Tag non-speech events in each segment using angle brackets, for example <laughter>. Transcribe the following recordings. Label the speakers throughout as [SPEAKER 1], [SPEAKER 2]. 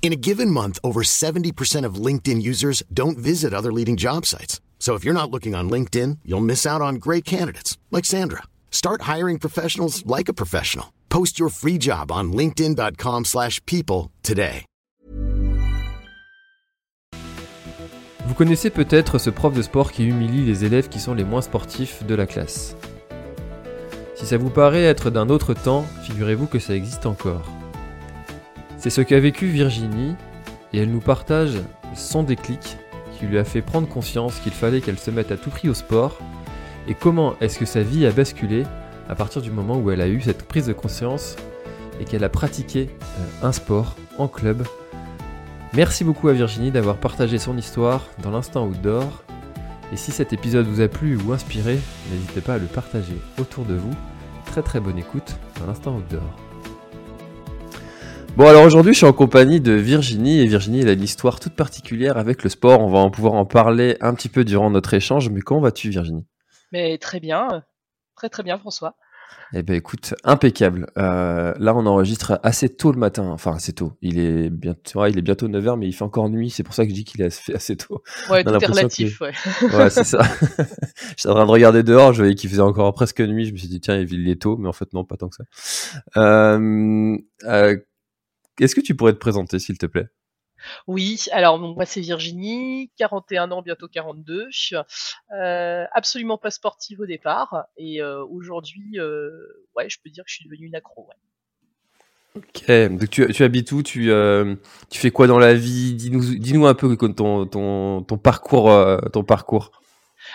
[SPEAKER 1] In a given month, over 70% of LinkedIn users don't visit other leading job sites. So if you're not looking on LinkedIn, you'll miss out on great candidates like Sandra. Start hiring professionals like a professional. Post your free job on linkedin.com/people today.
[SPEAKER 2] Vous connaissez peut-être ce prof de sport qui humilie les élèves qui sont les moins sportifs de la classe. Si ça vous paraît être d'un autre temps, figurez-vous que ça existe encore. C'est ce qu'a vécu Virginie, et elle nous partage son déclic qui lui a fait prendre conscience qu'il fallait qu'elle se mette à tout prix au sport, et comment est-ce que sa vie a basculé à partir du moment où elle a eu cette prise de conscience et qu'elle a pratiqué euh, un sport en club. Merci beaucoup à Virginie d'avoir partagé son histoire dans l'instant outdoor. Et si cet épisode vous a plu ou inspiré, n'hésitez pas à le partager autour de vous. Très très bonne écoute dans l'instant outdoor. Bon alors aujourd'hui je suis en compagnie de Virginie et Virginie elle a une histoire toute particulière avec le sport. On va en pouvoir en parler un petit peu durant notre échange. Mais comment vas-tu Virginie?
[SPEAKER 3] Mais très bien, très très bien François.
[SPEAKER 2] Eh ben écoute, impeccable. Euh, là, on enregistre assez tôt le matin. Enfin, assez tôt. Il est bientôt, ouais, il est bientôt 9h, mais il fait encore nuit. C'est pour ça que je dis qu'il est assez, assez tôt.
[SPEAKER 3] Ouais,
[SPEAKER 2] On a
[SPEAKER 3] tout est
[SPEAKER 2] l'impression
[SPEAKER 3] relatif, ouais. <laughs>
[SPEAKER 2] Ouais, c'est ça. <laughs> J'étais en train de regarder dehors, je voyais qu'il faisait encore presque nuit. Je me suis dit, tiens, il est tôt, mais en fait, non, pas tant que ça. Euh, euh, Est-ce que tu pourrais te présenter, s'il te plaît?
[SPEAKER 3] Oui, alors moi c'est Virginie, 41 ans, bientôt 42, euh, absolument pas sportive au départ, et euh, aujourd'hui, euh, ouais, je peux dire que je suis devenue une accro. Ouais.
[SPEAKER 2] Ok, donc tu, tu habites où? Tu, euh, tu fais quoi dans la vie? Dis-nous dis un peu ton, ton, ton parcours. ton parcours.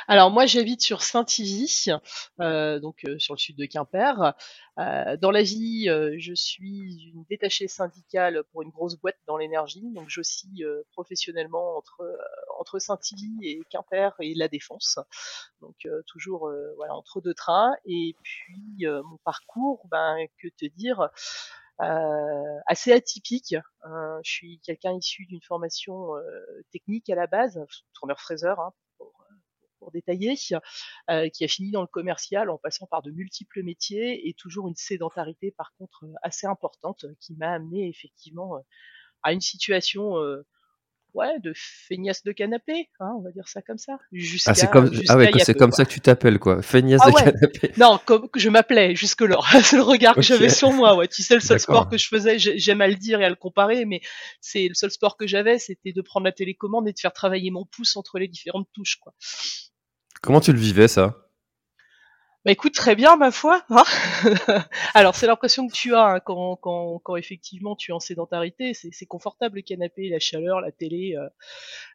[SPEAKER 3] Alors moi j'habite sur Saint-Ivy, euh, donc euh, sur le sud de Quimper. Euh, dans la vie, je suis une détachée syndicale pour une grosse boîte dans l'énergie, donc j'oscille professionnellement entre Saint-Ivy et Quimper et la Défense, donc toujours entre deux trains. Et puis mon parcours, ben que te dire, assez atypique. Euh, je suis quelqu'un issu d'une formation technique à la base, tourneur fraiseur hein, pour, détailler, euh, qui a fini dans le commercial en passant par de multiples métiers et toujours une sédentarité par contre euh, assez importante qui m'a amené effectivement euh, à une situation euh, ouais de feignasse de canapé, hein, on va dire ça comme ça. Jusqu'à,
[SPEAKER 2] Ah, c'est comme, ah ouais, c'est
[SPEAKER 3] peu,
[SPEAKER 2] comme
[SPEAKER 3] quoi.
[SPEAKER 2] ça que tu t'appelles, quoi. Feignasse
[SPEAKER 3] Ah
[SPEAKER 2] de
[SPEAKER 3] ouais.
[SPEAKER 2] canapé. <laughs>
[SPEAKER 3] Non, comme que je m'appelais jusque-là. <laughs> c'est le regard que j'avais sur moi. Ouais, tu sais, le seul sport que je faisais, j'ai- j'aime à le dire et à le comparer, mais c'est le seul sport que j'avais, c'était de prendre la télécommande et de faire travailler mon pouce entre les différentes touches, quoi.
[SPEAKER 2] Comment tu le vivais, ça?
[SPEAKER 3] Bah écoute, très bien, ma foi. hein. <laughs> Alors, c'est l'impression que tu as hein, quand, quand, quand effectivement tu es en sédentarité. C'est confortable le canapé, la chaleur, la télé. euh,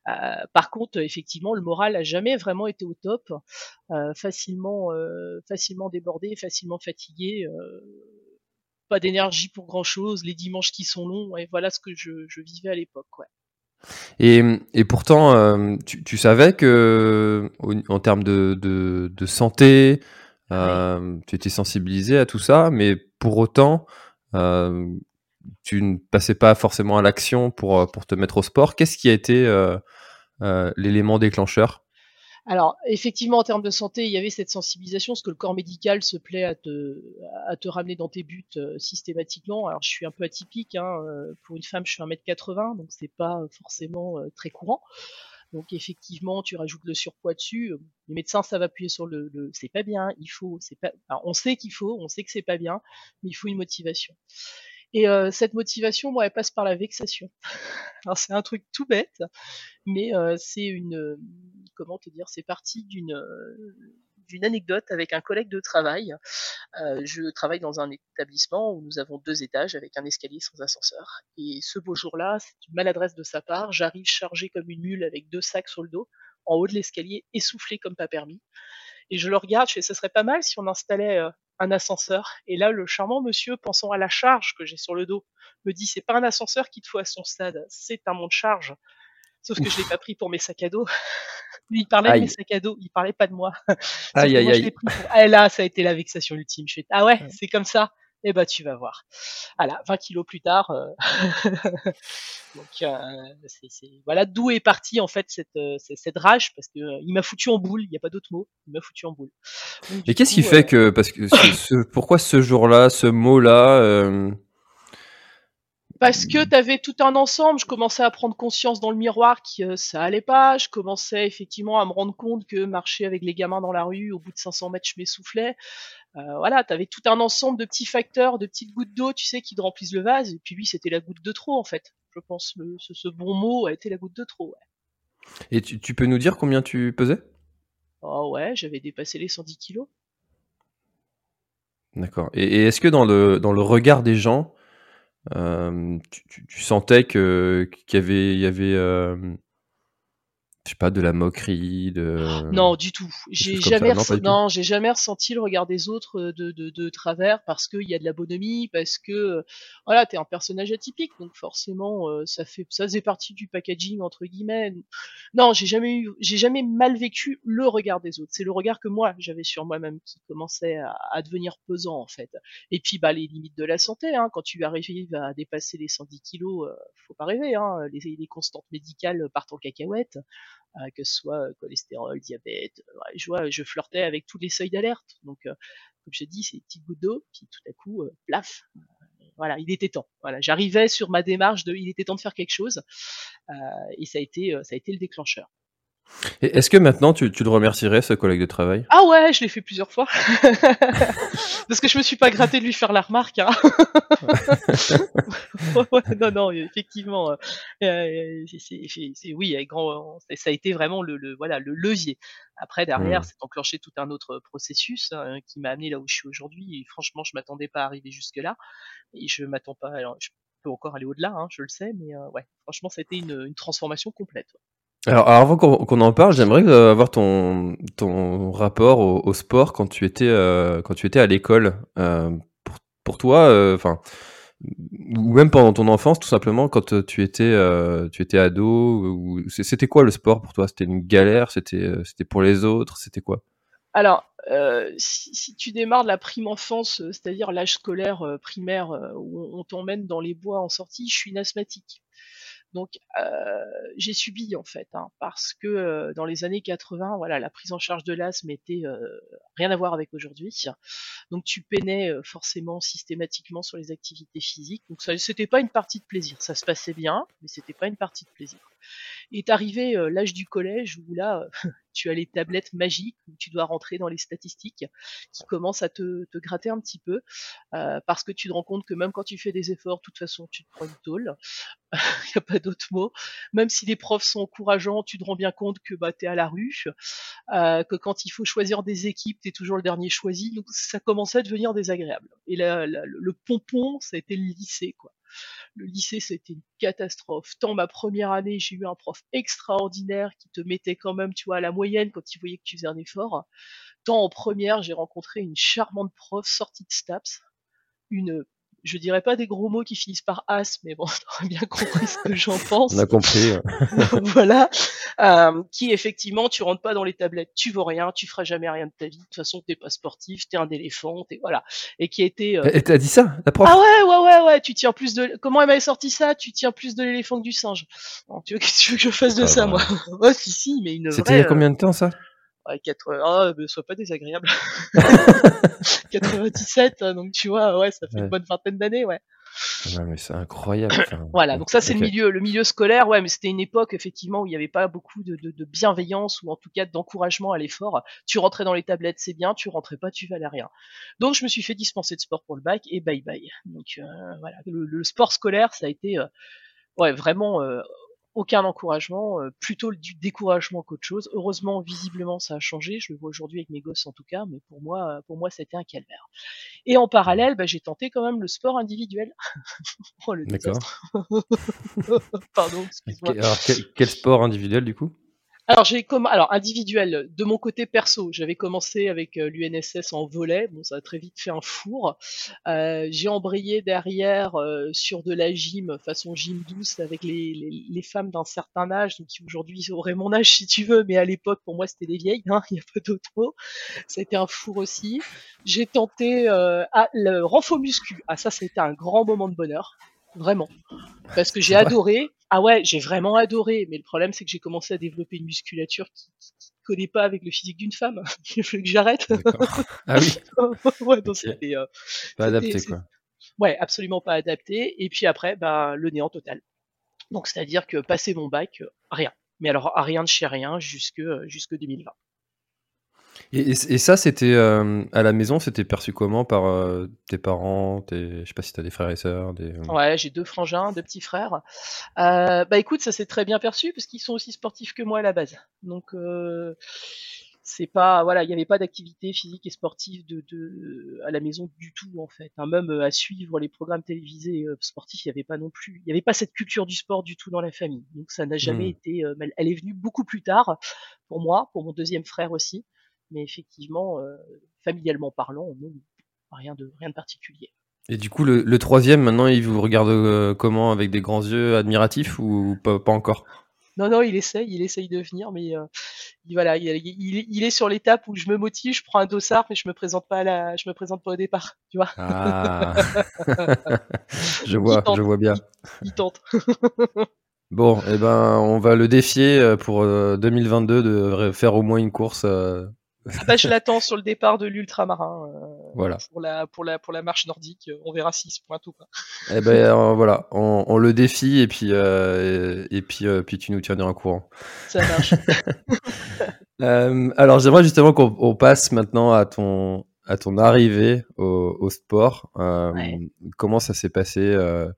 [SPEAKER 3] euh, par contre, effectivement, le moral a jamais vraiment été au top. Euh, facilement, facilement débordé, facilement fatigué. pas d'énergie pour grand chose. Les dimanches qui sont longs. Et voilà ce que je, je vivais à l'époque. Ouais.
[SPEAKER 2] Et, et pourtant, euh, tu, tu savais que, au- en termes de, de, de santé, euh, tu étais sensibilisé à tout ça, mais pour autant, euh, tu ne passais pas forcément à l'action pour, pour te mettre au sport. Qu'est-ce qui a été l'élément déclencheur?
[SPEAKER 3] Alors, effectivement, en termes de santé, il y avait cette sensibilisation, parce que le corps médical se plaît à te, à te ramener dans tes buts euh, systématiquement. Alors, je suis un peu atypique, hein, euh, pour une femme, je suis 1m80, donc c'est pas forcément euh, très courant. Donc, effectivement, tu rajoutes le surpoids dessus. Les médecins savent appuyer sur le, c'est pas bien, il faut, c'est pas, on sait qu'il faut, on sait que c'est pas bien, mais il faut une motivation. Et euh, cette motivation, moi, elle passe par la vexation. <laughs> Alors, c'est un truc tout bête, mais euh, c'est une euh, comment te dire c'est parti d'une euh, d'une anecdote avec un collègue de travail. Euh, je travaille dans un établissement où nous avons deux étages avec un escalier sans ascenseur. Et ce beau jour-là, c'est une maladresse de sa part. J'arrive chargé comme une mule avec deux sacs sur le dos, en haut de l'escalier, essoufflé comme pas permis. Et je le regarde, je fais, ce serait pas mal si on installait euh, un ascenseur. Et là, le charmant monsieur, pensant à la charge que j'ai sur le dos, me dit c'est pas un ascenseur qu'il te faut à son stade, c'est un monte-charge. Sauf que je l'ai pas pris pour mes sacs à dos. Lui, <laughs> il parlait de mes sacs à dos, il parlait pas de moi. <laughs>
[SPEAKER 2] aïe, aïe, aïe.
[SPEAKER 3] Ah, là, ça a été la vexation ultime. Je fais, ah ouais, c'est comme ça. Eh ben, tu vas voir. Voilà, 20 kilos plus tard. Euh, <laughs> donc, euh, voilà d'où est partie en fait cette, euh, cette rage parce que il m'a foutu en boule. Il n'y a pas d'autre mot. Il m'a foutu en boule.
[SPEAKER 2] Et qu'est-ce qui fait que parce que ce, pourquoi ce jour-là, ce mot-là
[SPEAKER 3] parce que tu avais tout un ensemble, je commençais à prendre conscience dans le miroir que ça allait pas, je commençais effectivement à me rendre compte que marcher avec les gamins dans la rue, au bout de 500 mètres, je m'essoufflais. Euh, voilà, tu avais tout un ensemble de petits facteurs, de petites gouttes d'eau, tu sais, qui te remplissent le vase, et puis lui, c'était la goutte de trop, en fait. Je pense le, ce, bon mot a été la goutte de trop, ouais.
[SPEAKER 2] Et tu, peux nous dire combien tu pesais?
[SPEAKER 3] Oh ouais, j'avais dépassé les 110 kilos.
[SPEAKER 2] D'accord. Et, est-ce que dans le, dans le regard des gens, euh, tu, sentais que qu'il y avait, il y avait euh, je sais pas, de la moquerie, de.
[SPEAKER 3] Non, du tout. J'ai jamais, non, j'ai jamais ressenti le regard des autres euh, de, de, de travers parce qu'il y a de la bonhomie, parce que euh, voilà, t'es un personnage atypique, donc forcément, euh, ça fait, ça faisait partie du packaging entre guillemets. Non, j'ai jamais eu, j'ai jamais mal vécu le regard des autres. C'est le regard que moi j'avais sur moi-même qui commençait à, à, devenir pesant en fait. Et puis bah les limites de la santé, hein, quand tu arrives à dépasser les 110 kilos, faut pas rêver, hein, les, les constantes médicales partent en cacahuète. Euh, que ce soit euh, cholestérol, diabète. Euh, je flirtais avec tous les seuils d'alerte. Donc, comme je dis, c'est une petite goutte d'eau, puis tout à coup, plaf, voilà, il était temps. Voilà, j'arrivais sur ma démarche de, il était temps de faire quelque chose, et ça a ça a été le déclencheur.
[SPEAKER 2] Est-ce que maintenant tu, tu, le remercierais, ce collègue de travail?
[SPEAKER 3] Ah ouais, je l'ai fait plusieurs fois. <laughs> Parce que je me suis pas gratté de lui faire la remarque. Hein. <laughs> <laughs> non, non, effectivement. Euh, euh c'est, oui, grand, ça a été vraiment le, le, voilà, le levier. Après, derrière, mmh. c'est enclenché tout un autre processus hein, qui m'a amené là où je suis aujourd'hui. Et franchement, je m'attendais pas à arriver jusque-là. Et je m'attends pas. Alors, je peux encore aller au-delà, hein, je le sais, mais euh, ouais, franchement, ça a été une, une transformation complète.
[SPEAKER 2] Alors, avant qu'on en parle, j'aimerais euh, avoir ton, ton rapport au, sport quand tu étais, euh, quand tu étais à l'école. Euh, pour, pour, toi, enfin, ou même pendant ton enfance, tout simplement, quand tu étais, tu étais ado, c'était quoi le sport pour toi? C'était une galère? C'était, c'était pour les autres? C'était quoi?
[SPEAKER 3] Alors, si, si, tu démarres de la prime enfance, c'est-à-dire l'âge scolaire primaire, où on t'emmène dans les bois en sortie, je suis une asthmatique. Donc j'ai subi en fait, hein, parce que dans les années 80, voilà, la prise en charge de l'asthme était rien à voir avec aujourd'hui. Donc tu peinais forcément systématiquement sur les activités physiques. Donc ça, c'était pas une partie de plaisir. Ça se passait bien, mais c'était pas une partie de plaisir. Est arrivé l'âge du collège où là, <laughs> tu as les tablettes magiques où tu dois rentrer dans les statistiques qui commencent à te, te gratter un petit peu parce que tu te rends compte que même quand tu fais des efforts, de toute façon, tu te prends une tôle. <laughs> Il n'y a pas d'autre mot. Même si les profs sont encourageants, tu te rends bien compte que bah, tu à la euh, que quand il faut choisir des équipes, tu toujours le dernier choisi. Donc ça commençait à devenir désagréable. Et là, le pompon, ça a été le lycée. quoi. Le lycée, c'était une catastrophe. Tant ma première année, j'ai eu un prof extraordinaire qui te mettait quand même, tu vois, à la moyenne quand il voyait que tu faisais un effort. Tant en première, j'ai rencontré une charmante prof sortie de STAPS, une je dirais pas des gros mots qui finissent par as, mais bon, <laughs> t'aurais bien compris ce que j'en pense.
[SPEAKER 2] On a compris. <laughs>
[SPEAKER 3] voilà. Euh, qui effectivement, tu rentres pas dans les tablettes, tu vaux rien, tu feras jamais rien de ta vie. De toute façon, t'es pas sportif, t'es un éléphant, t'es voilà. Et qui était.
[SPEAKER 2] Euh... Et t'as dit ça, la prof?
[SPEAKER 3] Ah ouais, ouais, ouais, ouais. Tu tiens plus de. Comment elle m'avait sorti ça? Tu tiens plus de l'éléphant que du singe. tu veux, tu veux que je fasse de ça, moi? <laughs> Ouais, si, si, mais une.
[SPEAKER 2] C'était il y a combien de temps ça?
[SPEAKER 3] Ouais, 80... Ah, mais sois pas désagréable. <laughs> 97, hein, donc tu vois, ouais, ça fait une bonne vingtaine d'années, ouais.
[SPEAKER 2] Ah mais c'est incroyable. <coughs>
[SPEAKER 3] voilà, donc ça c'est le milieu, le milieu scolaire, ouais, mais c'était une époque effectivement où il n'y avait pas beaucoup de, de, de, bienveillance ou en tout cas d'encouragement à l'effort. Tu rentrais dans les tablettes, c'est bien, tu rentrais pas, tu valais rien. Donc je me suis fait dispenser de sport pour le bac et bye bye. Donc euh, voilà, le, le, sport scolaire, ça a été euh, ouais vraiment euh, aucun encouragement, euh, plutôt du découragement qu'autre chose. Heureusement, visiblement, ça a changé. Je le vois aujourd'hui avec mes gosses en tout cas, mais pour moi, pour moi, c'était un calvaire. Et en parallèle, bah, j'ai tenté quand même le sport individuel. <laughs>
[SPEAKER 2] oh, le D'accord. <laughs> Pardon, excuse-moi. Alors, quel, sport individuel du coup?
[SPEAKER 3] Alors j'ai comme alors individuel de mon côté perso, j'avais commencé avec euh, l'UNSS en volet, bon ça a très vite fait un four. Euh, j'ai embrayé derrière euh, sur de la gym façon gym douce avec les, les, les femmes d'un certain âge, donc qui aujourd'hui auraient mon âge si tu veux, mais à l'époque pour moi c'était des vieilles, hein, <laughs> il n'y a pas d'autre mot. Ça a été un four aussi. J'ai tenté euh, ah, le renfo muscu. Ah ça c'était un grand moment de bonheur, vraiment, parce que j'ai <laughs> adoré. Ah ouais, j'ai vraiment adoré, mais le problème c'est que j'ai commencé à développer une musculature qui, qui collait pas avec le physique d'une femme. <laughs> Il fallait que j'arrête. <laughs>
[SPEAKER 2] Ah oui,
[SPEAKER 3] ouais, donc
[SPEAKER 2] Ok.
[SPEAKER 3] c'était, euh,
[SPEAKER 2] pas adapté quoi.
[SPEAKER 3] ouais, absolument pas adapté. Et puis après, bah, le néant total. Donc c'est-à-dire que passer mon bac, euh, rien. Mais alors rien de chez rien jusque euh, jusque 2020.
[SPEAKER 2] Et, et- et ça, c'était euh, à la maison, c'était perçu comment par euh, tes parents tes... Je sais pas si t'as des frères et sœurs. Des...
[SPEAKER 3] Ouais, j'ai deux frangins, deux petits frères. Euh, bah écoute, ça s'est très bien perçu parce qu'ils sont aussi sportifs que moi à la base. Donc euh, c'est pas voilà, il n'y avait pas d'activité physique et sportive de, de à la maison du tout en fait. Hein, même euh, à suivre les programmes télévisés euh, sportifs, il n'y avait pas non plus. Il n'y avait pas cette culture du sport du tout dans la famille. Donc ça n'a jamais
[SPEAKER 2] Hmm.
[SPEAKER 3] été. euh, elle est venue beaucoup plus tard pour moi, pour mon deuxième frère aussi. Mais effectivement, euh, familialement parlant, non, rien de rien de particulier.
[SPEAKER 2] Et du coup, le, le troisième, maintenant, il vous regarde euh, comment? Avec des grands yeux admiratifs ou pas, pas encore?
[SPEAKER 3] Non, non, il essaye, il essaye de venir, mais euh, il, voilà, il, il- il est sur l'étape où je me motive, je prends un dossard, mais je me présente pas à la, je me présente pas au départ, tu vois.
[SPEAKER 2] Ah <laughs> Je vois,
[SPEAKER 3] tente.
[SPEAKER 2] je vois bien.
[SPEAKER 3] Il tente. <laughs>
[SPEAKER 2] Bon, eh ben, on va le défier pour euh, 2022 de faire au moins une course. euh,
[SPEAKER 3] Ah bah, je l'attends sur le départ de l'ultramarin euh,
[SPEAKER 2] voilà.
[SPEAKER 3] pour la, pour la, pour la marche nordique. On verra s'il se pointe ou pas.
[SPEAKER 2] Eh ben, euh, voilà, on, on le défie et puis euh, et, puis euh, puis tu nous tiendras au courant.
[SPEAKER 3] Ça marche. <laughs>
[SPEAKER 2] Euh, alors, j'aimerais justement qu'on on passe maintenant à ton à ton arrivée au, au sport. Euh,
[SPEAKER 3] Ouais.
[SPEAKER 2] Comment ça s'est passé euh,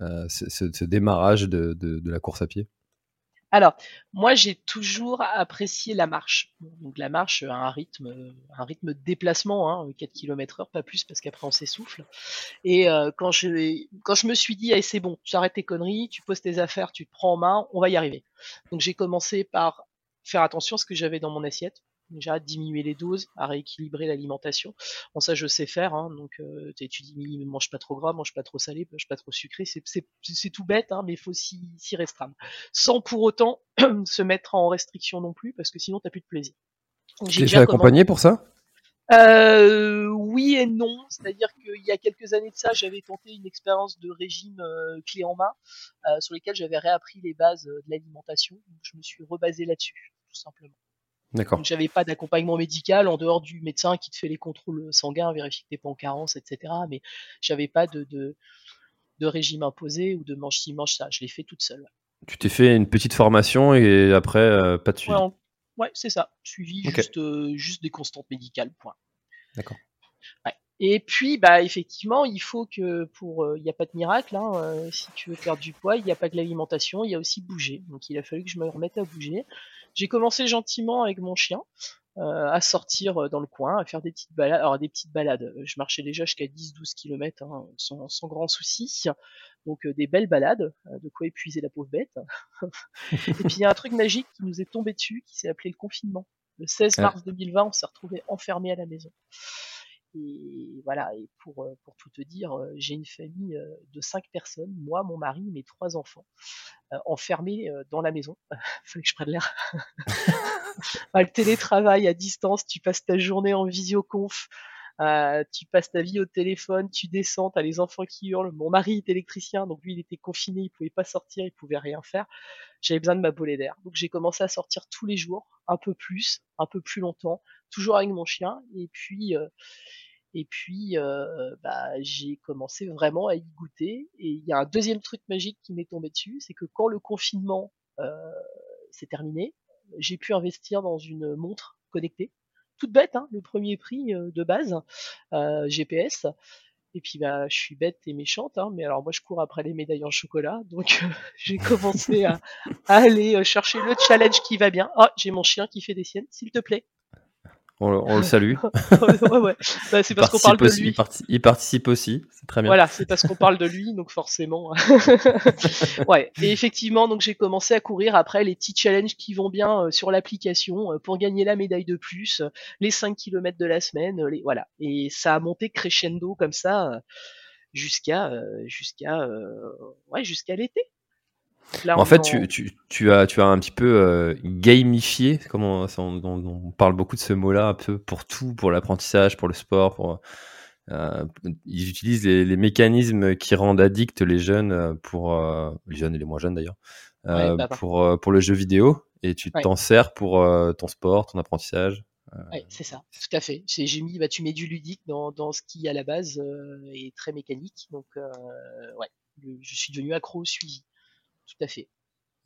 [SPEAKER 2] euh, ce, ce- ce démarrage de, de, de la course à pied?
[SPEAKER 3] Alors, moi, j'ai toujours apprécié la marche. Donc, la marche a un rythme, un rythme de déplacement, hein, 4 km heure, pas plus, parce qu'après, on s'essouffle. Et euh, quand, je, quand je me suis dit, allez, c'est bon, tu arrêtes tes conneries, tu poses tes affaires, tu te prends en main, on va y arriver. Donc, j'ai commencé par faire attention à ce que j'avais dans mon assiette. Déjà, diminuer les doses, à rééquilibrer l'alimentation. Bon, ça, je sais faire. Hein, donc, euh, tu dis, mange pas trop gras, mange pas trop salé, mange pas trop sucré. C'est- tout bête, hein, mais il faut s'y s'y restreindre sans pour autant <clears throat> se mettre en restriction non plus, parce que sinon t'as plus de plaisir. J'ai déjà
[SPEAKER 2] accompagner pour ça?
[SPEAKER 3] Euh, oui et non, c'est-à-dire qu'il y a quelques années de ça, j'avais tenté une expérience de régime euh, clé en main, euh, sur lesquelles j'avais réappris les bases euh, de l'alimentation. Donc je me suis rebasé là-dessus, tout simplement.
[SPEAKER 2] D'accord.
[SPEAKER 3] Donc j'avais pas d'accompagnement médical en dehors du médecin qui te fait les contrôles sanguins, vérifie que t'es pas en carence, etc. Mais j'avais pas de, de, de régime imposé ou de mange ci, mange ça. Je l'ai fait toute seule.
[SPEAKER 2] Tu t'es fait une petite formation et après euh, pas de suivi.
[SPEAKER 3] Ouais, c'est ça. Suivi juste, euh, juste des constantes médicales, point.
[SPEAKER 2] D'accord.
[SPEAKER 3] Ouais. Et puis, bah, effectivement, il faut que pour, euh, il n'y a pas de miracle. Hein, euh, si tu veux perdre du poids, il n'y a pas que l'alimentation, il y a aussi bouger. Donc, il a fallu que je me remette à bouger. J'ai commencé gentiment avec mon chien euh, à sortir euh, dans le coin, à faire des petites balades. Alors, des petites balades. euh, Je marchais déjà jusqu'à 10-12 km hein, sans, sans grand souci. Donc, euh, des belles balades, euh, de quoi épuiser la pauvre bête. Et puis il y a un truc magique qui nous est tombé dessus, qui s'est appelé le confinement. Le 16
[SPEAKER 2] Ah.
[SPEAKER 3] mars 2020, on s'est retrouvé enfermé à la maison. Et voilà, et pour, euh, pour tout te dire, euh, j'ai une famille euh, de cinq personnes, moi, mon mari, mes trois enfants, enfermés dans la maison. <laughs> Fallait que je prenne l'air. <laughs> Le télétravail à distance, tu passes ta journée en visioconf, euh, tu passes ta vie au téléphone, tu descends, t'as les enfants qui hurlent. Mon mari est électricien, donc lui il était confiné, il pouvait pas sortir, il pouvait rien faire. J'avais besoin de ma bolée d'air, donc j'ai commencé à sortir tous les jours, un peu plus, un peu plus longtemps, toujours avec mon chien. Et puis, euh, et puis, euh, bah, j'ai commencé vraiment à y goûter. Et il y a un deuxième truc magique qui m'est tombé dessus, c'est que quand le confinement euh, s'est terminé, j'ai pu investir dans une montre connectée toute bête, hein, le premier prix euh, de base, euh, GPS. Et puis bah, je suis bête et méchante, hein, mais alors moi je cours après les médailles en chocolat, donc euh, <laughs> j'ai commencé à, à aller chercher le challenge qui va bien. Ah, j'ai mon chien qui fait des siennes, s'il te plaît.
[SPEAKER 2] On, le salue. <laughs>
[SPEAKER 3] ouais, ouais. Bah, c'est parce qu'on parle de lui.
[SPEAKER 2] Il, participe aussi, c'est très bien.
[SPEAKER 3] Voilà, c'est parce qu'on parle de lui, donc forcément. <laughs> ouais. Et effectivement, donc j'ai commencé à courir après les petits challenges qui vont bien euh, sur l'application euh, pour gagner la médaille de plus, euh, les 5 km de la semaine, les voilà. Et ça a monté crescendo comme ça jusqu'à jusqu'à ouais jusqu'à l'été
[SPEAKER 2] en fait, tu, as, tu as un petit peu euh, gamifié, comment on, parle beaucoup de ce mot-là, un peu pour tout, pour l'apprentissage, pour le sport. Pour, euh, ils utilisent les, mécanismes qui rendent addicts les jeunes, euh, pour les jeunes et les moins jeunes d'ailleurs, bah, pour, pour le jeu vidéo, et tu t'en sers pour ton sport, ton apprentissage.
[SPEAKER 3] Oui, c'est ça, tout à fait. J'ai mis, bah, tu mets du ludique dans, dans ce qui à la base est très mécanique, donc ouais, je suis devenu accro au suivi tout à fait.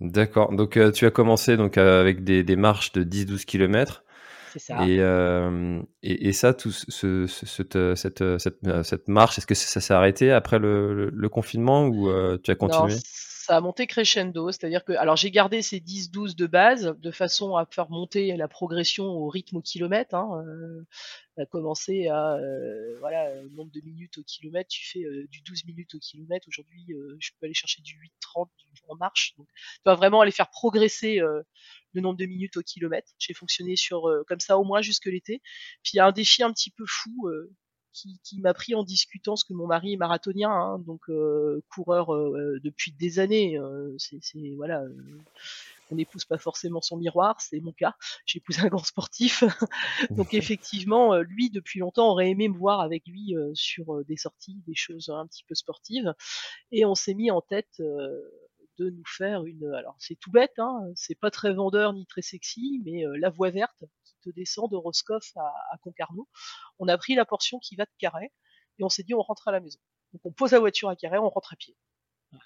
[SPEAKER 2] D'accord. Donc euh, tu as commencé donc euh, avec des, des marches de 10-12 km.
[SPEAKER 3] C'est ça.
[SPEAKER 2] Et, euh, et, et, ça, tout ce, cette, cette, cette, cette, marche, est-ce que ça s'est arrêté après le, le, confinement ou tu as continué?
[SPEAKER 3] Ça a monté crescendo, c'est-à-dire que alors j'ai gardé ces 10-12 de base de façon à faire monter la progression au rythme au kilomètre. Hein, euh, à commencer à euh, voilà nombre de minutes au kilomètre, tu fais euh, du 12 minutes au kilomètre. Aujourd'hui, euh, je peux aller chercher du 8-30 en marche. Donc, tu vas vraiment aller faire progresser le nombre de minutes au kilomètre. J'ai fonctionné sur comme ça au moins jusque l'été. Puis il y a un défi un petit peu fou qui, qui m'a pris en discutant ce que mon mari est marathonien, hein, donc euh, coureur euh, depuis des années. Euh, c'est voilà, on n'épouse pas forcément son miroir, c'est mon cas. J'ai épousé un grand sportif, <laughs> donc effectivement, lui depuis longtemps aurait aimé me voir avec lui sur des sorties, des choses un petit peu sportives, et on s'est mis en tête de nous faire une. Alors c'est tout bête, hein, c'est pas très vendeur ni très sexy, mais la voie verte te descend de Roscoff à, Concarneau. On a pris la portion qui va de Carré et on s'est dit on rentre à la maison. Donc on pose la voiture à Carré, on rentre à pied.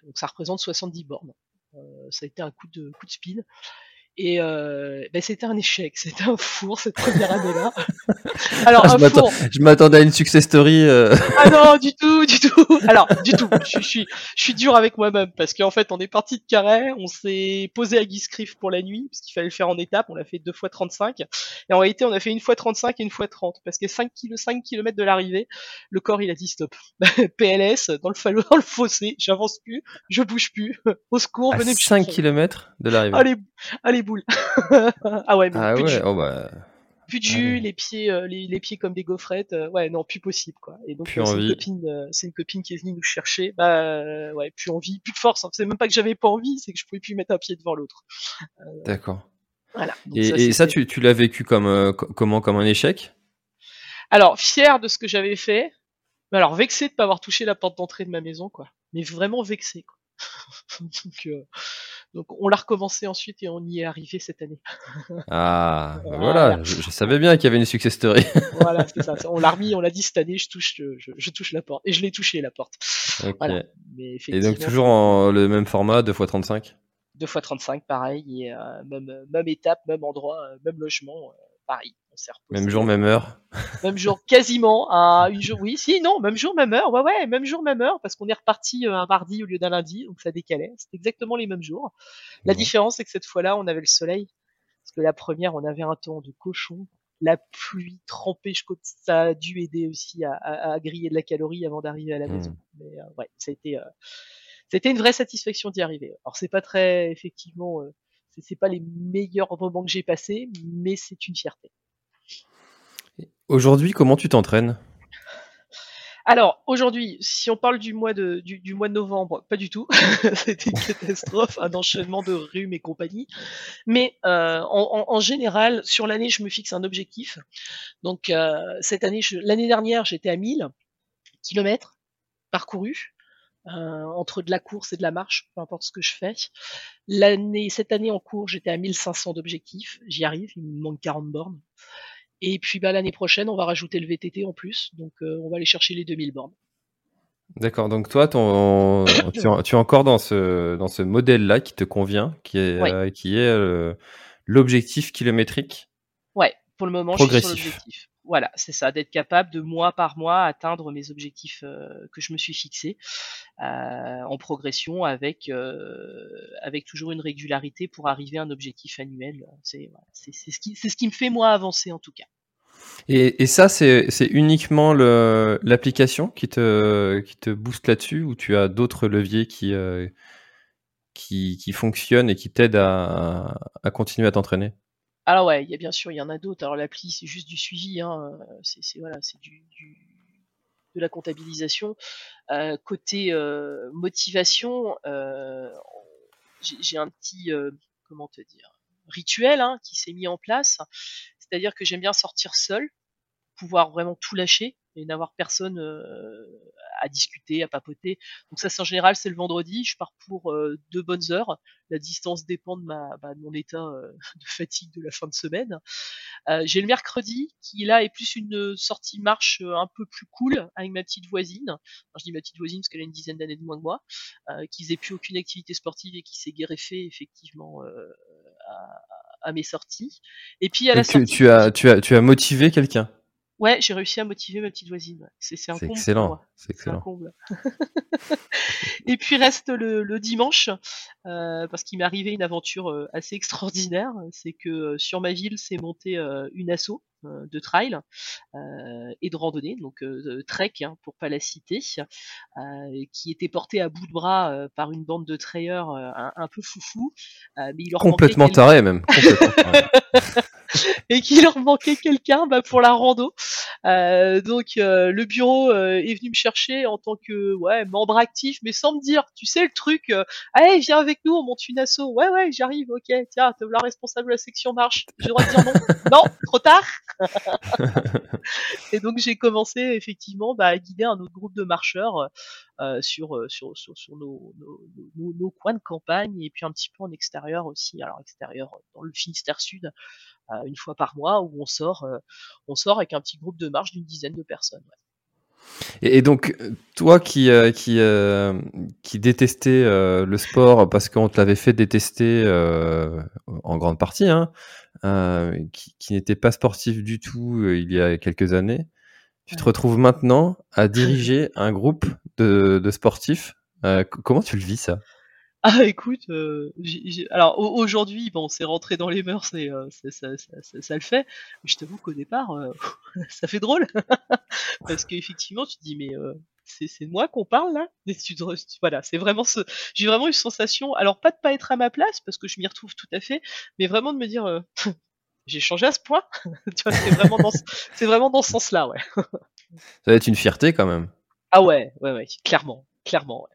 [SPEAKER 3] Donc ça représente 70 bornes. Euh, ça a été un coup de coup de speed. Et euh, ben c'était un échec, <laughs> c'était un four cette première année-là. <laughs>
[SPEAKER 2] Alors ah, je m'attendais à une success story. Euh.
[SPEAKER 3] Ah non, du tout, du tout. Alors du tout. Je, suis, je suis dur avec moi-même parce qu'en fait on est parti de Carré, on s'est posé à Guiscriff pour la nuit parce qu'il fallait le faire en étapes. On l'a fait deux fois 35 et en réalité on a fait une fois 35 et une fois 30 parce que 5 km, 5 km de l'arrivée, le corps il a dit stop. <laughs> PLS dans le dans le fossé, j'avance plus, je bouge plus. Au secours,
[SPEAKER 2] venez. 5 km de l'arrivée.
[SPEAKER 3] Allez, allez <laughs> ah ouais,
[SPEAKER 2] ah plus ouais, de oh bah...
[SPEAKER 3] Plus de jus, les pieds, euh, les, pieds comme des gaufrettes. Euh, ouais, non, plus possible quoi. Et donc euh, c'est une copine, c'est une copine qui est venue nous chercher. Bah ouais, plus envie, plus de force. Hein. C'est même pas que j'avais pas envie, c'est que je pouvais plus mettre un pied devant l'autre.
[SPEAKER 2] D'accord. Voilà. et ça, tu, tu l'as vécu comme comment, comme un échec?
[SPEAKER 3] Alors fier de ce que j'avais fait. Mais alors vexé de pas avoir touché la porte d'entrée de ma maison quoi. Mais vraiment vexé quoi. <laughs> donc, donc on l'a recommencé ensuite et on y est arrivé cette année. <laughs>
[SPEAKER 2] Ah, bah voilà, Je, savais bien qu'il y avait une success story. <laughs>
[SPEAKER 3] voilà, c'est ça. On l'a remis, on l'a dit cette année, je touche, je, touche la porte. Et je l'ai touché la porte.
[SPEAKER 2] Voilà. et donc toujours en le même format, 2x35
[SPEAKER 3] 2x35, pareil, et euh, même, même étape, même endroit, euh, même logement,
[SPEAKER 2] Même jour, même heure. <laughs>
[SPEAKER 3] Même jour, quasiment. À une jour, oui, si, non, même jour, même heure. Ouais, ouais, même jour, même heure, parce qu'on est reparti euh, un mardi au lieu d'un lundi, donc ça décalait. C'est exactement les mêmes jours. La différence, c'est que cette fois-là, on avait le soleil. Parce que la première, on avait un temps de cochon. La pluie trempée, je crois que ça a dû aider aussi à, griller de la calorie avant d'arriver à la maison. Hmm. Mais euh, ouais, ça a été, euh, c'était une vraie satisfaction d'y arriver. Alors c'est pas très, effectivement, c'est pas les meilleurs moments que j'ai passés, mais c'est une fierté.
[SPEAKER 2] Aujourd'hui, comment tu t'entraînes?
[SPEAKER 3] Alors aujourd'hui, si on parle du mois de du, mois de novembre, pas du tout. <laughs> C'était une catastrophe, un enchaînement de rhume et compagnie. Mais euh, en, général, sur l'année, je me fixe un objectif. Donc euh, cette année, l'année dernière, j'étais à 1000 km parcourus. Euh, entre de la course et de la marche, peu importe ce que je fais. L'année, cette année en cours, j'étais à 1500 d'objectifs. J'y arrive, il me manque 40 bornes. Et puis bah, l'année prochaine, on va rajouter le VTT en plus, donc euh, on va aller chercher les 2000 bornes.
[SPEAKER 2] D'accord, donc toi, ton, <coughs> tu, es encore dans ce, dans ce modèle-là qui te convient, qui est, euh, qui est euh, l'objectif kilométrique?
[SPEAKER 3] Ouais, pour le moment, progressif. je suis sur l'objectif. Voilà, c'est ça, d'être capable de mois par mois atteindre mes objectifs que je me suis fixés en progression avec avec toujours une régularité pour arriver à un objectif annuel. C'est ce qui me fait moi avancer en tout cas.
[SPEAKER 2] Et, et ça, c'est uniquement l'application qui te, qui te booste là-dessus ou tu as d'autres leviers qui, euh, qui, qui, fonctionnent et qui t'aident à, à, continuer à t'entraîner?
[SPEAKER 3] Alors ouais, il y a bien sûr, il y en a d'autres. Alors l'appli, c'est juste du suivi, hein. c'est voilà, c'est du, de la comptabilisation. Euh, côté euh, motivation, euh, j'ai un petit, euh, comment te dire, rituel hein, qui s'est mis en place. C'est-à-dire que j'aime bien sortir seul, pouvoir vraiment tout lâcher et n'avoir personne euh, à discuter, à papoter. Donc ça, c'est en général, c'est le vendredi. Je pars pour euh, deux bonnes heures. La distance dépend de, ma, bah, de mon état euh, <laughs> de fatigue de la fin de semaine. J'ai le mercredi qui là est plus une sortie marche un peu plus cool avec ma petite voisine. Enfin, je dis ma petite voisine parce qu'elle a une dizaine d'années de moins que moi, qui faisait plus aucune activité sportive et qui s'est greffée effectivement à, à, mes sorties. Et puis à la
[SPEAKER 2] tu, tu as tu as tu as motivé quelqu'un?
[SPEAKER 3] Ouais, j'ai réussi à motiver ma petite voisine. C'est un comble.
[SPEAKER 2] Excellent. C'est excellent. <laughs>
[SPEAKER 3] et puis reste le, le dimanche, euh, parce qu'il m'est arrivé une aventure euh, assez extraordinaire. C'est que euh, sur ma ville, c'est monté euh, une asso de trail euh, et de randonnée, donc euh, trek hein, pour pas la citer, qui était porté à bout de bras par une bande de trailleurs un, un, peu foufou, mais il leur
[SPEAKER 2] complètement taré même. Complètement taré. <laughs> <laughs>
[SPEAKER 3] et qu'il leur manquait quelqu'un bah, pour la rando. Euh, donc euh, le bureau euh, est venu me chercher en tant que ouais membre actif, mais sans me dire, tu sais le truc, allez viens avec nous, on monte une asso. Ouais ouais j'arrive, ok, tiens, t'es la responsable de la section marche. J'ai le droit de dire non, <laughs> non, trop tard. <laughs> et donc j'ai commencé effectivement bah, à guider un autre groupe de marcheurs. Euh, sur, sur, sur, sur nos, nos, nos, nos, coins de campagne et puis un petit peu en extérieur aussi. Alors extérieur dans le Finistère Sud, une fois par mois où on sort, euh, on sort avec un petit groupe de marche d'une dizaine de personnes.
[SPEAKER 2] Et, donc, toi qui, euh, qui, euh, qui détestais le sport parce qu'on te l'avait fait détester en grande partie, hein, qui, qui n'était pas sportif du tout il y a quelques années, tu te retrouves maintenant à <laughs> diriger un groupe de, de sportifs. comment tu le vis ça?
[SPEAKER 3] Ah écoute, euh, alors aujourd'hui, bon, c'est rentré dans les mœurs et euh, ça, ça, ça, ça, le fait. Mais je t'avoue qu'au départ, euh, <laughs> ça fait drôle <laughs> parce qu'effectivement, tu te dis mais euh, c'est moi qu'on parle là? tu, voilà, c'est vraiment ce. J'ai vraiment une sensation. Alors pas de pas être à ma place parce que je m'y retrouve tout à fait, mais vraiment de me dire euh, <laughs> j'ai changé à ce point. tu vois, c'est vraiment dans, c'est vraiment dans ce sens-là, ouais.
[SPEAKER 2] ça va être une fierté quand même.
[SPEAKER 3] Ah ouais, ouais, ouais, clairement, clairement. Ouais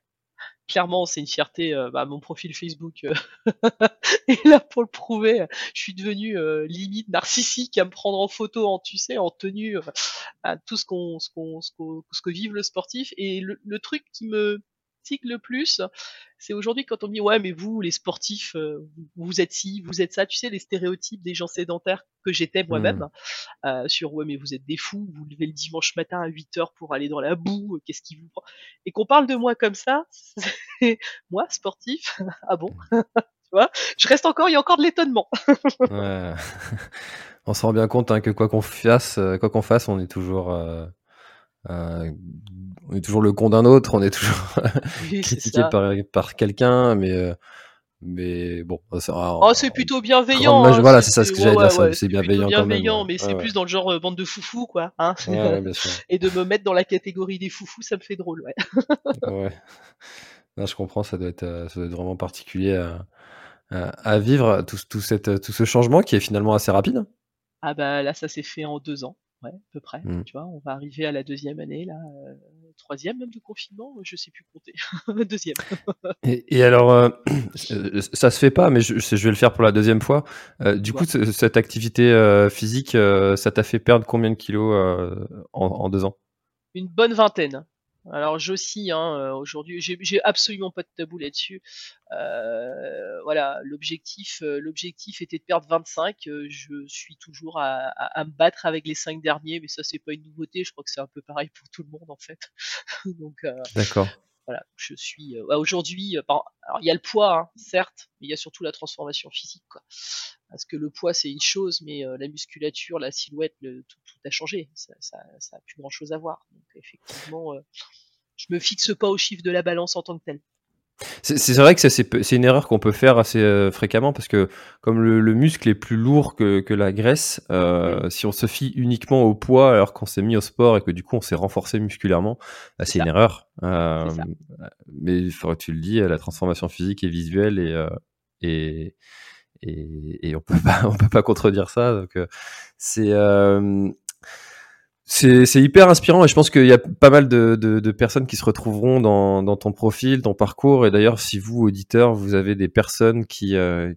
[SPEAKER 3] clairement, c'est une fierté. Euh, bah, mon profil Facebook euh, <laughs> est là pour le prouver. Je suis devenu euh, limite narcissique à me prendre en photo, en tu sais, en tenue, à tout ce qu'on, ce qu'on, ce, ce que vive le sportif. Et le truc qui me le plus, c'est aujourd'hui quand on me dit ouais mais vous les sportifs, euh, vous êtes ci, vous êtes ça, tu sais les stéréotypes des gens sédentaires que j'étais moi-même mmh. euh, sur ouais mais vous êtes des fous, vous levez le dimanche matin à 8 heures pour aller dans la boue, qu'est-ce qui vous prend? Et qu'on parle de moi comme ça, <laughs> moi sportif, <laughs> ah bon? <laughs> Tu vois, je reste encore, il y a encore de l'étonnement.
[SPEAKER 2] ouais. On se rend bien compte hein, que quoi qu'on fasse, euh, quoi qu'on fasse, on est toujours euh, euh, on est toujours le con d'un autre, on est toujours <laughs> critiqué par, par quelqu'un, mais euh, mais bon,
[SPEAKER 3] oh, c'est plutôt bienveillant.
[SPEAKER 2] Hein, voilà, c'est ça ce que j'allais dire, c'est bienveillant, bienveillant
[SPEAKER 3] mais c'est plus dans le genre euh, bande de foufous, quoi. Hein. <laughs> Et de me mettre dans la catégorie des foufous, ça me fait drôle, ouais. <laughs>
[SPEAKER 2] ouais. Non, je comprends, ça doit être, ça doit être vraiment particulier à, à, vivre tout, tout, cette, tout ce changement qui est finalement assez rapide.
[SPEAKER 3] Ah bah là, ça s'est fait en deux ans ouais, à peu près. Mmh. Tu vois, on va arriver à la deuxième année, là, euh, troisième même de confinement, je sais plus compter. <laughs> deuxième.
[SPEAKER 2] et, et, alors, euh, <clears throat> ça se fait pas, mais je, je, vais le faire pour la deuxième fois. Euh, du coup, cette activité euh, physique, euh, ça t'a fait perdre combien de kilos euh, en, en, deux ans?
[SPEAKER 3] Une bonne vingtaine. Alors j'oscille hein, euh, aujourd'hui, j'ai absolument pas de tabou là-dessus. Euh, voilà, l'objectif, euh, l'objectif était de perdre 25. je suis toujours à, me battre avec les 5 derniers, mais ça c'est pas une nouveauté. Je crois que c'est un peu pareil pour tout le monde en fait. <laughs> Donc
[SPEAKER 2] d'accord.
[SPEAKER 3] Voilà, je suis aujourd'hui. alors il y a le poids, hein, certes, mais il y a surtout la transformation physique. Quoi. Parce que le poids c'est une chose, mais la musculature, la silhouette, le, tout, tout, a changé. Ça, ça, ça a plus grand chose à voir. Donc effectivement, je me fixe pas au chiffre de la balance en tant que tel.
[SPEAKER 2] C'est vrai que c'est une erreur qu'on peut faire assez euh, fréquemment parce que comme le, muscle est plus lourd que, la graisse, euh, si on se fie uniquement au poids alors qu'on s'est mis au sport et que du coup on s'est renforcé musculairement, bah, c'est une erreur. Euh, mais tu le dis, la transformation physique est visuelle et, et, et, on peut pas <laughs> on peut pas contredire ça. Donc c'est c'est hyper inspirant et je pense qu'il y a pas mal de, personnes qui se retrouveront dans, ton profil, ton parcours. Et d'ailleurs, si vous, auditeurs, vous avez des personnes euh,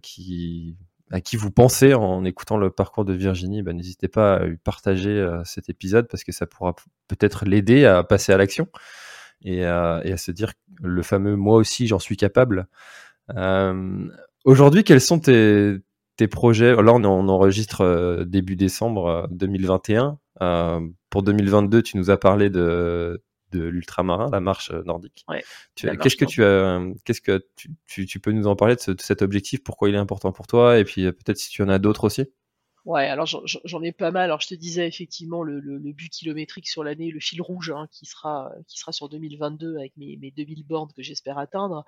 [SPEAKER 2] à qui vous pensez en écoutant le parcours de Virginie, ben, n'hésitez pas à partager euh, cet épisode parce que ça pourra peut-être l'aider à passer à l'action et, et, à se dire le fameux moi aussi j'en suis capable. Euh, Aujourd'hui, quels sont tes, tes projets Là, on, on enregistre euh, début décembre 2021. Euh, pour 2022, tu nous as parlé de, de l'ultramarin, la marche nordique.
[SPEAKER 3] Ouais,
[SPEAKER 2] qu'est-ce que tu as, qu'est-ce que tu, tu, peux nous en parler de, cet objectif Pourquoi il est important pour toi Et puis euh, peut-être si tu en as d'autres aussi?
[SPEAKER 3] Ouais, alors j'en ai pas mal. Alors je te disais effectivement le, le, but kilométrique sur l'année, le fil rouge hein, qui sera qui sera sur 2022 avec mes, mes 2000 bornes que j'espère atteindre.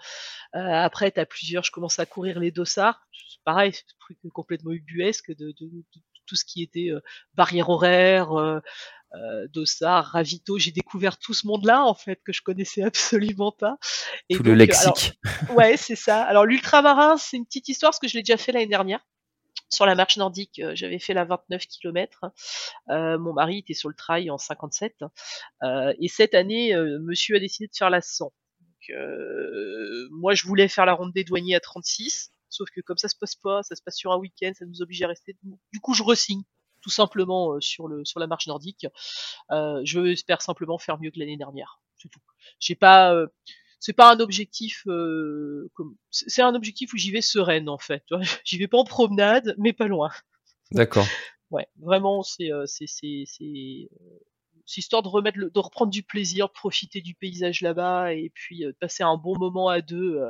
[SPEAKER 3] Euh, après, tu as plusieurs. Je commence à courir les dossards. Pareil, truc complètement ubuesque de, de, de, tout ce qui était euh, barrière horaire, euh, euh, Dossard, Ravito. J'ai découvert tout ce monde-là en fait que je connaissais absolument pas.
[SPEAKER 2] Et tout le lexique.
[SPEAKER 3] ouais, c'est ça. Alors l'ultramarin, c'est une petite histoire parce que je l'ai déjà fait l'année dernière sur la marche nordique, j'avais fait la 29 km. Euh, mon mari était sur le trail en 57. Euh, et cette année, monsieur a décidé de faire la 100. Donc, moi, je voulais faire la ronde des douaniers à 36. Sauf que comme ça se passe pas, ça se passe sur un week-end, ça nous oblige à rester. Du coup, je resigne tout simplement euh, sur le sur la marche nordique. Euh, je espère simplement faire mieux que l'année dernière. C'est tout. J'ai pas euh, c'est pas un objectif euh, comme c'est un objectif où j'y vais sereine en fait. <laughs> J'y vais pas en promenade, mais pas loin.
[SPEAKER 2] D'accord.
[SPEAKER 3] Ouais, vraiment c'est c'est c'est histoire de remettre de reprendre du plaisir, de profiter du paysage là-bas et puis euh, de passer un bon moment à deux euh,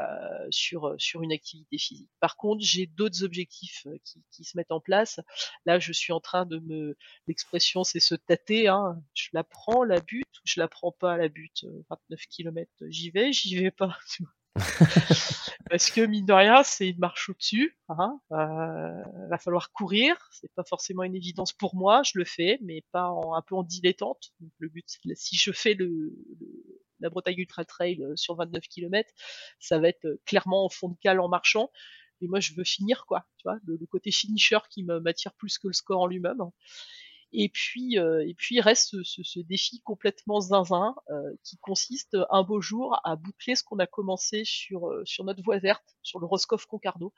[SPEAKER 3] euh, sur sur une activité physique. Par contre, j'ai d'autres objectifs qui, qui, se mettent en place. Là, je suis en train de me l'expression c'est se tâter. Hein. Je la prends la butte ou je la prends pas la butte. 29 km, j'y vais, j'y vais pas. <laughs> <laughs> Parce que mine de rien, c'est une marche au-dessus. Hein. Euh, va falloir courir. C'est pas forcément une évidence pour moi. Je le fais, mais pas en, un peu en dilettante. Donc, le but, si je fais le, la Bretagne Ultra Trail euh, sur 29 km, ça va être euh, clairement en fond de cale en marchant. Et moi, je veux finir, quoi. Tu vois, le, le côté finisher qui m'attire plus que le score en lui-même. Et puis, euh, et puis reste ce, ce, défi complètement zinzin euh, qui consiste un beau jour à boucler ce qu'on a commencé sur euh, sur notre voie verte, sur le Roscoff Concarneau.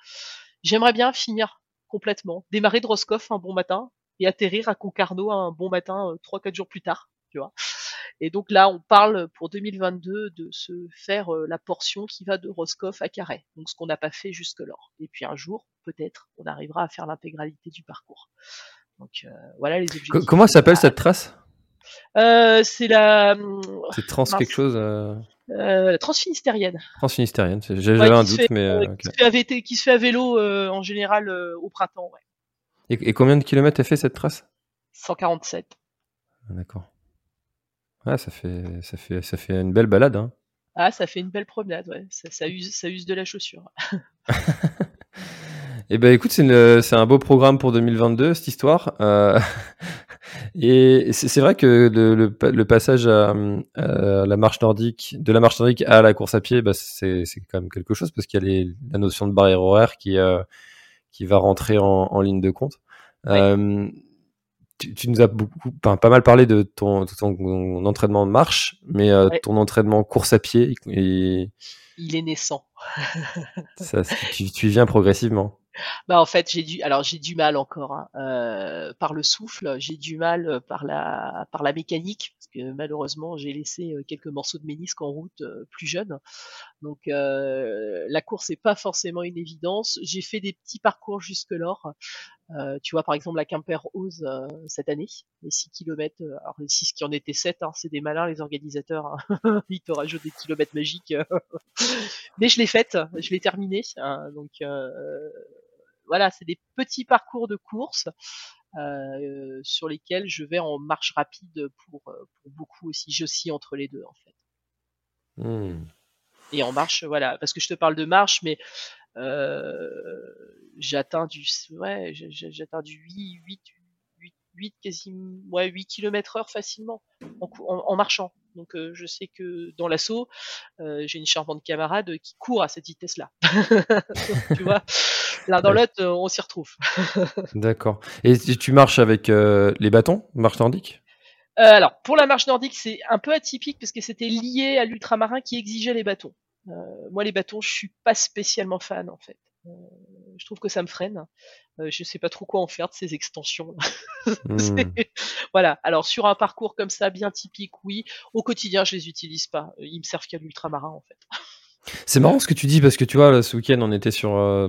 [SPEAKER 3] J'aimerais bien finir complètement, démarrer de Roscoff un bon matin et atterrir à Concarneau un bon matin trois quatre jours plus tard, tu vois. Et donc là, on parle pour 2022 de se faire la portion qui va de Roscoff à Carré, donc ce qu'on n'a pas fait jusque-là. Et puis un jour, peut-être, on arrivera à faire l'intégralité du parcours. Donc euh, voilà les objectifs.
[SPEAKER 2] Comment s'appelle cette trace?
[SPEAKER 3] Euh, C'est la.
[SPEAKER 2] C'est trans quelque chose. Euh...
[SPEAKER 3] Transfinistérienne.
[SPEAKER 2] Transfinistérienne, j'avais un doute, mais
[SPEAKER 3] euh, qui, se fait à qui, se fait à vélo en général au printemps. Ouais.
[SPEAKER 2] Et, combien de kilomètres a fait cette trace?
[SPEAKER 3] 147.
[SPEAKER 2] Ah, d'accord. Ouais, ça fait, ça fait, ça fait une belle balade. Hein.
[SPEAKER 3] Ah, ça fait une belle promenade, ouais. Ça, ça use, ça use de la chaussure. <laughs>
[SPEAKER 2] Eh ben écoute, c'est un beau programme pour 2022 cette histoire. Euh, <laughs> et c'est vrai que le, le, passage à, la marche nordique, de la marche nordique à la course à pied, bah, c'est quand même quelque chose parce qu'il y a les, la notion de barrière horaire qui euh, qui va rentrer en, en, ligne de compte. Euh, tu, tu, nous as beaucoup, pas mal parlé de ton, ton entraînement de marche, mais euh, ton entraînement course à pied, et,
[SPEAKER 3] il est naissant.
[SPEAKER 2] ça, tu, tu viens progressivement.
[SPEAKER 3] Bah en fait j'ai du alors j'ai du mal encore hein. euh, par le souffle, j'ai du mal euh, par la par la mécanique parce que malheureusement j'ai laissé euh, quelques morceaux de ménisque en route plus jeune. Donc la course est pas forcément une évidence. J'ai fait des petits parcours jusque-là. tu vois par exemple la Quimper Ose cette année, les 6 km, alors les 6 qui en étaient 7, hein, c'est des malins les organisateurs, hein. <laughs> ils te rajoutent des kilomètres magiques. Mais je l'ai faite, je l'ai terminée, hein. donc voilà, c'est des petits parcours de course euh, sur lesquels je vais en marche rapide pour, euh, pour beaucoup aussi. J'oscille entre les deux en fait.
[SPEAKER 2] Hmm.
[SPEAKER 3] Et en marche, voilà, parce que je te parle de marche, mais j'atteins du, ouais, j'atteins du 8, 8, 8, quasiment, ouais, 8 km heure facilement en, marchant. Donc je sais que dans l'assaut, j'ai une charmante camarade qui court à cette vitesse-là. <laughs> tu vois, l'un dans l'autre, on s'y retrouve. <laughs>
[SPEAKER 2] D'accord. Et tu marches avec les bâtons, marche nordique?
[SPEAKER 3] Alors pour la marche nordique, c'est un peu atypique parce que c'était lié à l'ultramarin qui exigeait les bâtons. moi, les bâtons, je suis pas spécialement fan en fait. Euh, je trouve que ça me freine. Euh, je sais pas trop quoi en faire de ces extensions. <laughs> Hmm. voilà. Alors sur un parcours comme ça, bien typique, oui. Au quotidien, je les utilise pas. Ils me servent qu'à l'ultramarin en fait.
[SPEAKER 2] C'est marrant ce que tu dis parce que tu vois, ce week-end, on était sur, euh,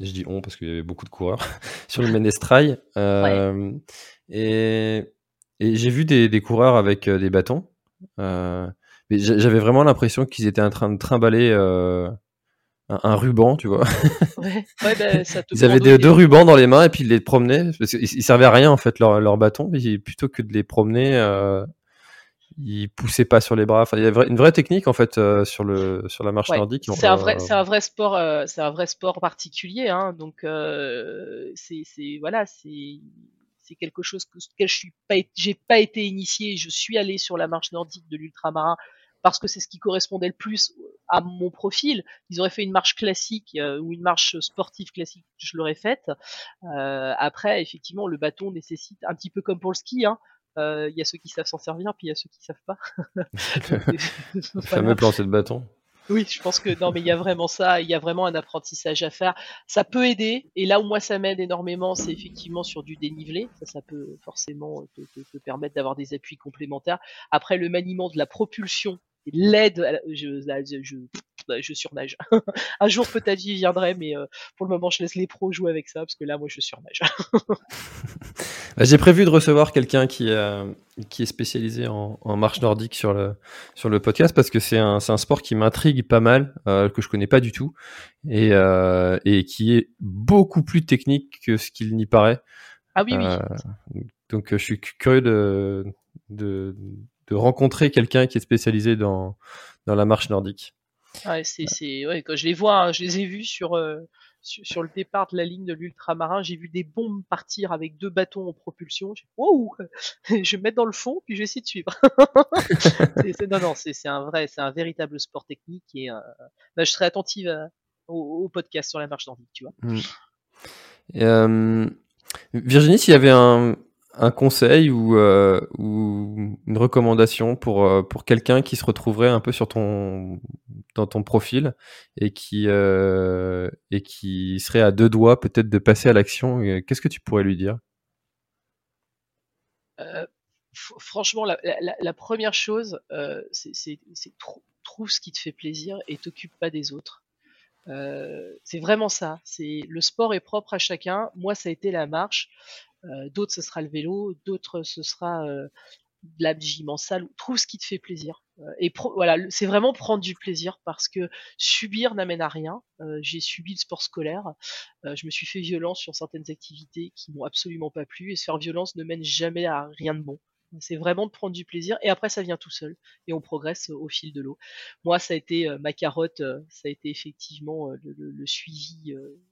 [SPEAKER 2] je dis on parce qu'il y avait beaucoup de coureurs <laughs> sur le Menestrail et, j'ai vu des, coureurs avec des bâtons. mais j'avais vraiment l'impression qu'ils étaient en train de trimballer un, ruban, tu vois.
[SPEAKER 3] Ouais, ouais bah, ça <laughs> te
[SPEAKER 2] ils avaient deux rubans dans les mains et puis ils les promenaient. Parce ils, servaient à rien en fait leur, leur bâton. Mais plutôt que de les promener, euh, ils poussaient pas sur les bras. Enfin, il y avait une vraie technique en fait euh, sur le sur la marche nordique.
[SPEAKER 3] C'est un vrai, c'est un vrai sport, euh, c'est un vrai sport particulier. Hein, donc euh, c'est voilà, c'est c'est quelque chose que je suis pas, j'ai pas été initié. Je suis allé sur la marche nordique de l'ultramarin parce que c'est ce qui correspondait le plus à mon profil. Ils auraient fait une marche classique euh, ou une marche sportive classique, je l'aurais faite. Euh, après, effectivement, le bâton nécessite un petit peu comme pour le ski. Hein, euh, il y a ceux qui savent s'en servir, puis il y a ceux qui savent pas. <laughs> <laughs>
[SPEAKER 2] le fameux plancher de bâton.
[SPEAKER 3] Oui, je pense que non, mais il y a vraiment ça, il y a vraiment un apprentissage à faire. Ça peut aider, et là où moi ça m'aide énormément, c'est effectivement sur du dénivelé. Ça, ça peut forcément te, te permettre d'avoir des appuis complémentaires. Après, le maniement de la propulsion l'aide, je, je, bah, je, surnage. <laughs> un jour peut-être j'y viendrai, mais euh, pour le moment je laisse les pros jouer avec ça parce que là moi je surnage.
[SPEAKER 2] Bah, j'ai prévu de recevoir quelqu'un qui, euh, qui est spécialisé en, marche nordique sur le, sur le podcast parce que c'est un, un, sport qui m'intrigue pas mal, euh, que je connais pas du tout et, et qui est beaucoup plus technique que ce qu'il n'y paraît.
[SPEAKER 3] Ah oui, oui.
[SPEAKER 2] Donc je suis curieux de, de, de rencontrer quelqu'un qui est spécialisé dans, dans la marche nordique.
[SPEAKER 3] Ouais, c'est, c'est, ouais, quand je les vois, hein, je les ai vus sur, euh, sur, le départ de la ligne de l'ultramarin, j'ai vu des bombes partir avec deux bâtons en propulsion. J'ai wow, <laughs> je vais me mettre dans le fond, puis je vais essayer de suivre. <laughs> c'est, non, non, c'est, un vrai, c'est un véritable sport technique et euh, bah, je serai attentive euh, au, podcast sur la marche nordique, tu vois.
[SPEAKER 2] Mmh. Virginie, s'il y avait un, un conseil ou, euh, une recommandation pour, euh, pour quelqu'un qui se retrouverait un peu sur ton, dans ton profil et qui, euh, serait à deux doigts peut-être de passer à l'action, qu'est-ce que tu pourrais lui dire?
[SPEAKER 3] Franchement, la, première chose, c'est trouve ce qui te fait plaisir et t'occupe pas des autres. c'est vraiment ça. Le sport est propre à chacun. Moi, ça a été la marche. Euh, d'autres ce sera le vélo, d'autres ce sera euh, de la gym en salle. Trouve ce qui te fait plaisir. Euh, et voilà, c'est vraiment prendre du plaisir parce que subir n'amène à rien. j'ai subi le sport scolaire. je me suis fait violence sur certaines activités qui m'ont absolument pas plu. Et se faire violence ne mène jamais à rien de bon. C'est vraiment de prendre du plaisir et après ça vient tout seul et on progresse au fil de l'eau. Moi, ça a été ma carotte, ça a été effectivement le, le suivi le suivi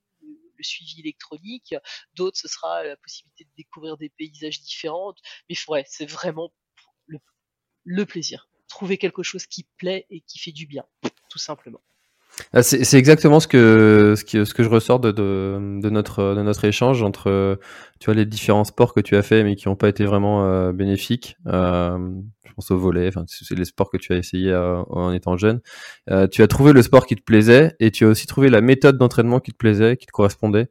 [SPEAKER 3] électronique. D'autres, ce sera la possibilité de découvrir des paysages différents. Mais ouais, c'est vraiment le, plaisir. Trouver quelque chose qui plaît et qui fait du bien, tout simplement.
[SPEAKER 2] Ah, c'est exactement ce que, ce, que, ce que je ressors de, de, notre, de notre échange entre tu vois, les différents sports que tu as fait mais qui n'ont pas été vraiment euh, bénéfiques. Euh, je pense au volet, enfin, c'est les sports que tu as essayé euh, en étant jeune. tu as trouvé le sport qui te plaisait et tu as aussi trouvé la méthode d'entraînement qui te plaisait, qui te correspondait.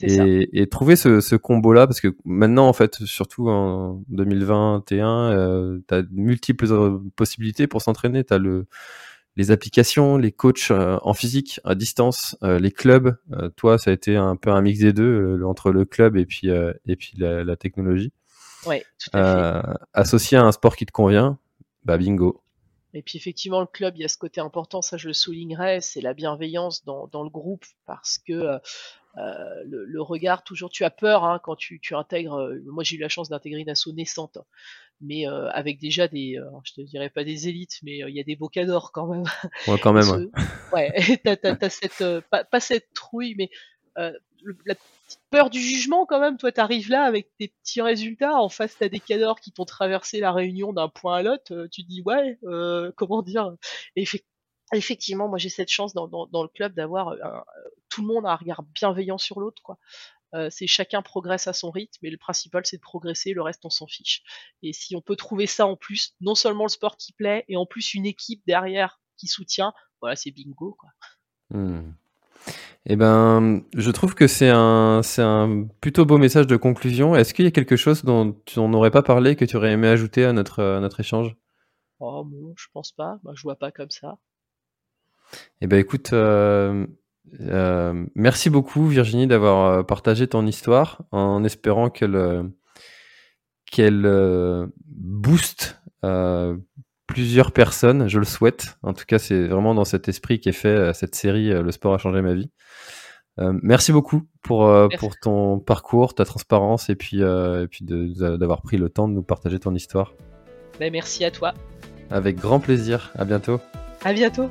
[SPEAKER 2] Et, et, trouver ce, ce combo-là, parce que maintenant, en fait, surtout en 2021, tu as multiples possibilités pour s'entraîner. Tu as le les applications, les coachs euh, en physique, à distance, euh, les clubs. Euh, toi, ça a été un peu un mix des deux entre le club et puis et puis la, technologie.
[SPEAKER 3] Ouais, tout à
[SPEAKER 2] fait. Associé à un sport qui te convient, bah bingo.
[SPEAKER 3] Et puis effectivement, le club, il y a ce côté important, ça je le soulignerai, c'est la bienveillance dans, dans, le groupe, parce que euh, le, le, regard, toujours, tu as peur hein, quand tu, tu intègres. moi, j'ai eu la chance d'intégrer une asso naissante, mais euh, avec déjà des, euh, je te dirais pas des élites, mais il y a des beaux cadors quand même.
[SPEAKER 2] Ouais, quand même.
[SPEAKER 3] ouais, <laughs> t'as, cette, pas, pas, cette trouille, mais la peur du jugement quand même. Toi, t'arrives là avec tes petits résultats. En face, t'as des cadors qui t'ont traversé la réunion d'un point à l'autre. Euh, tu te dis ouais, euh, comment dire? Effectivement, moi j'ai cette chance dans, dans, le club d'avoir euh, tout le monde a un regard bienveillant sur l'autre, quoi. c'est chacun progresse à son rythme, mais le principal c'est de progresser, le reste on s'en fiche. Et si on peut trouver ça en plus, non seulement le sport qui plaît, et en plus une équipe derrière qui soutient, voilà, c'est bingo quoi.
[SPEAKER 2] Mmh. Eh ben, je trouve que c'est un, c'est un plutôt beau message de conclusion. Est-ce qu'il y a quelque chose dont tu n'aurais pas parlé que tu aurais aimé ajouter à notre, notre échange?
[SPEAKER 3] Oh bon, je pense pas. Bah, je vois pas comme ça.
[SPEAKER 2] Eh ben, écoute, euh, euh, merci beaucoup Virginie d'avoir euh, partagé ton histoire en espérant qu'elle, qu'elle booste plusieurs personnes, je le souhaite. En tout cas, c'est vraiment dans cet esprit qu'est fait euh, cette série euh, Le sport a changé ma vie. Euh, merci beaucoup pour, pour ton parcours, ta transparence et puis, et puis d'avoir pris le temps de nous partager ton histoire.
[SPEAKER 3] Ben, merci à toi.
[SPEAKER 2] Avec grand plaisir. À bientôt.
[SPEAKER 3] À bientôt.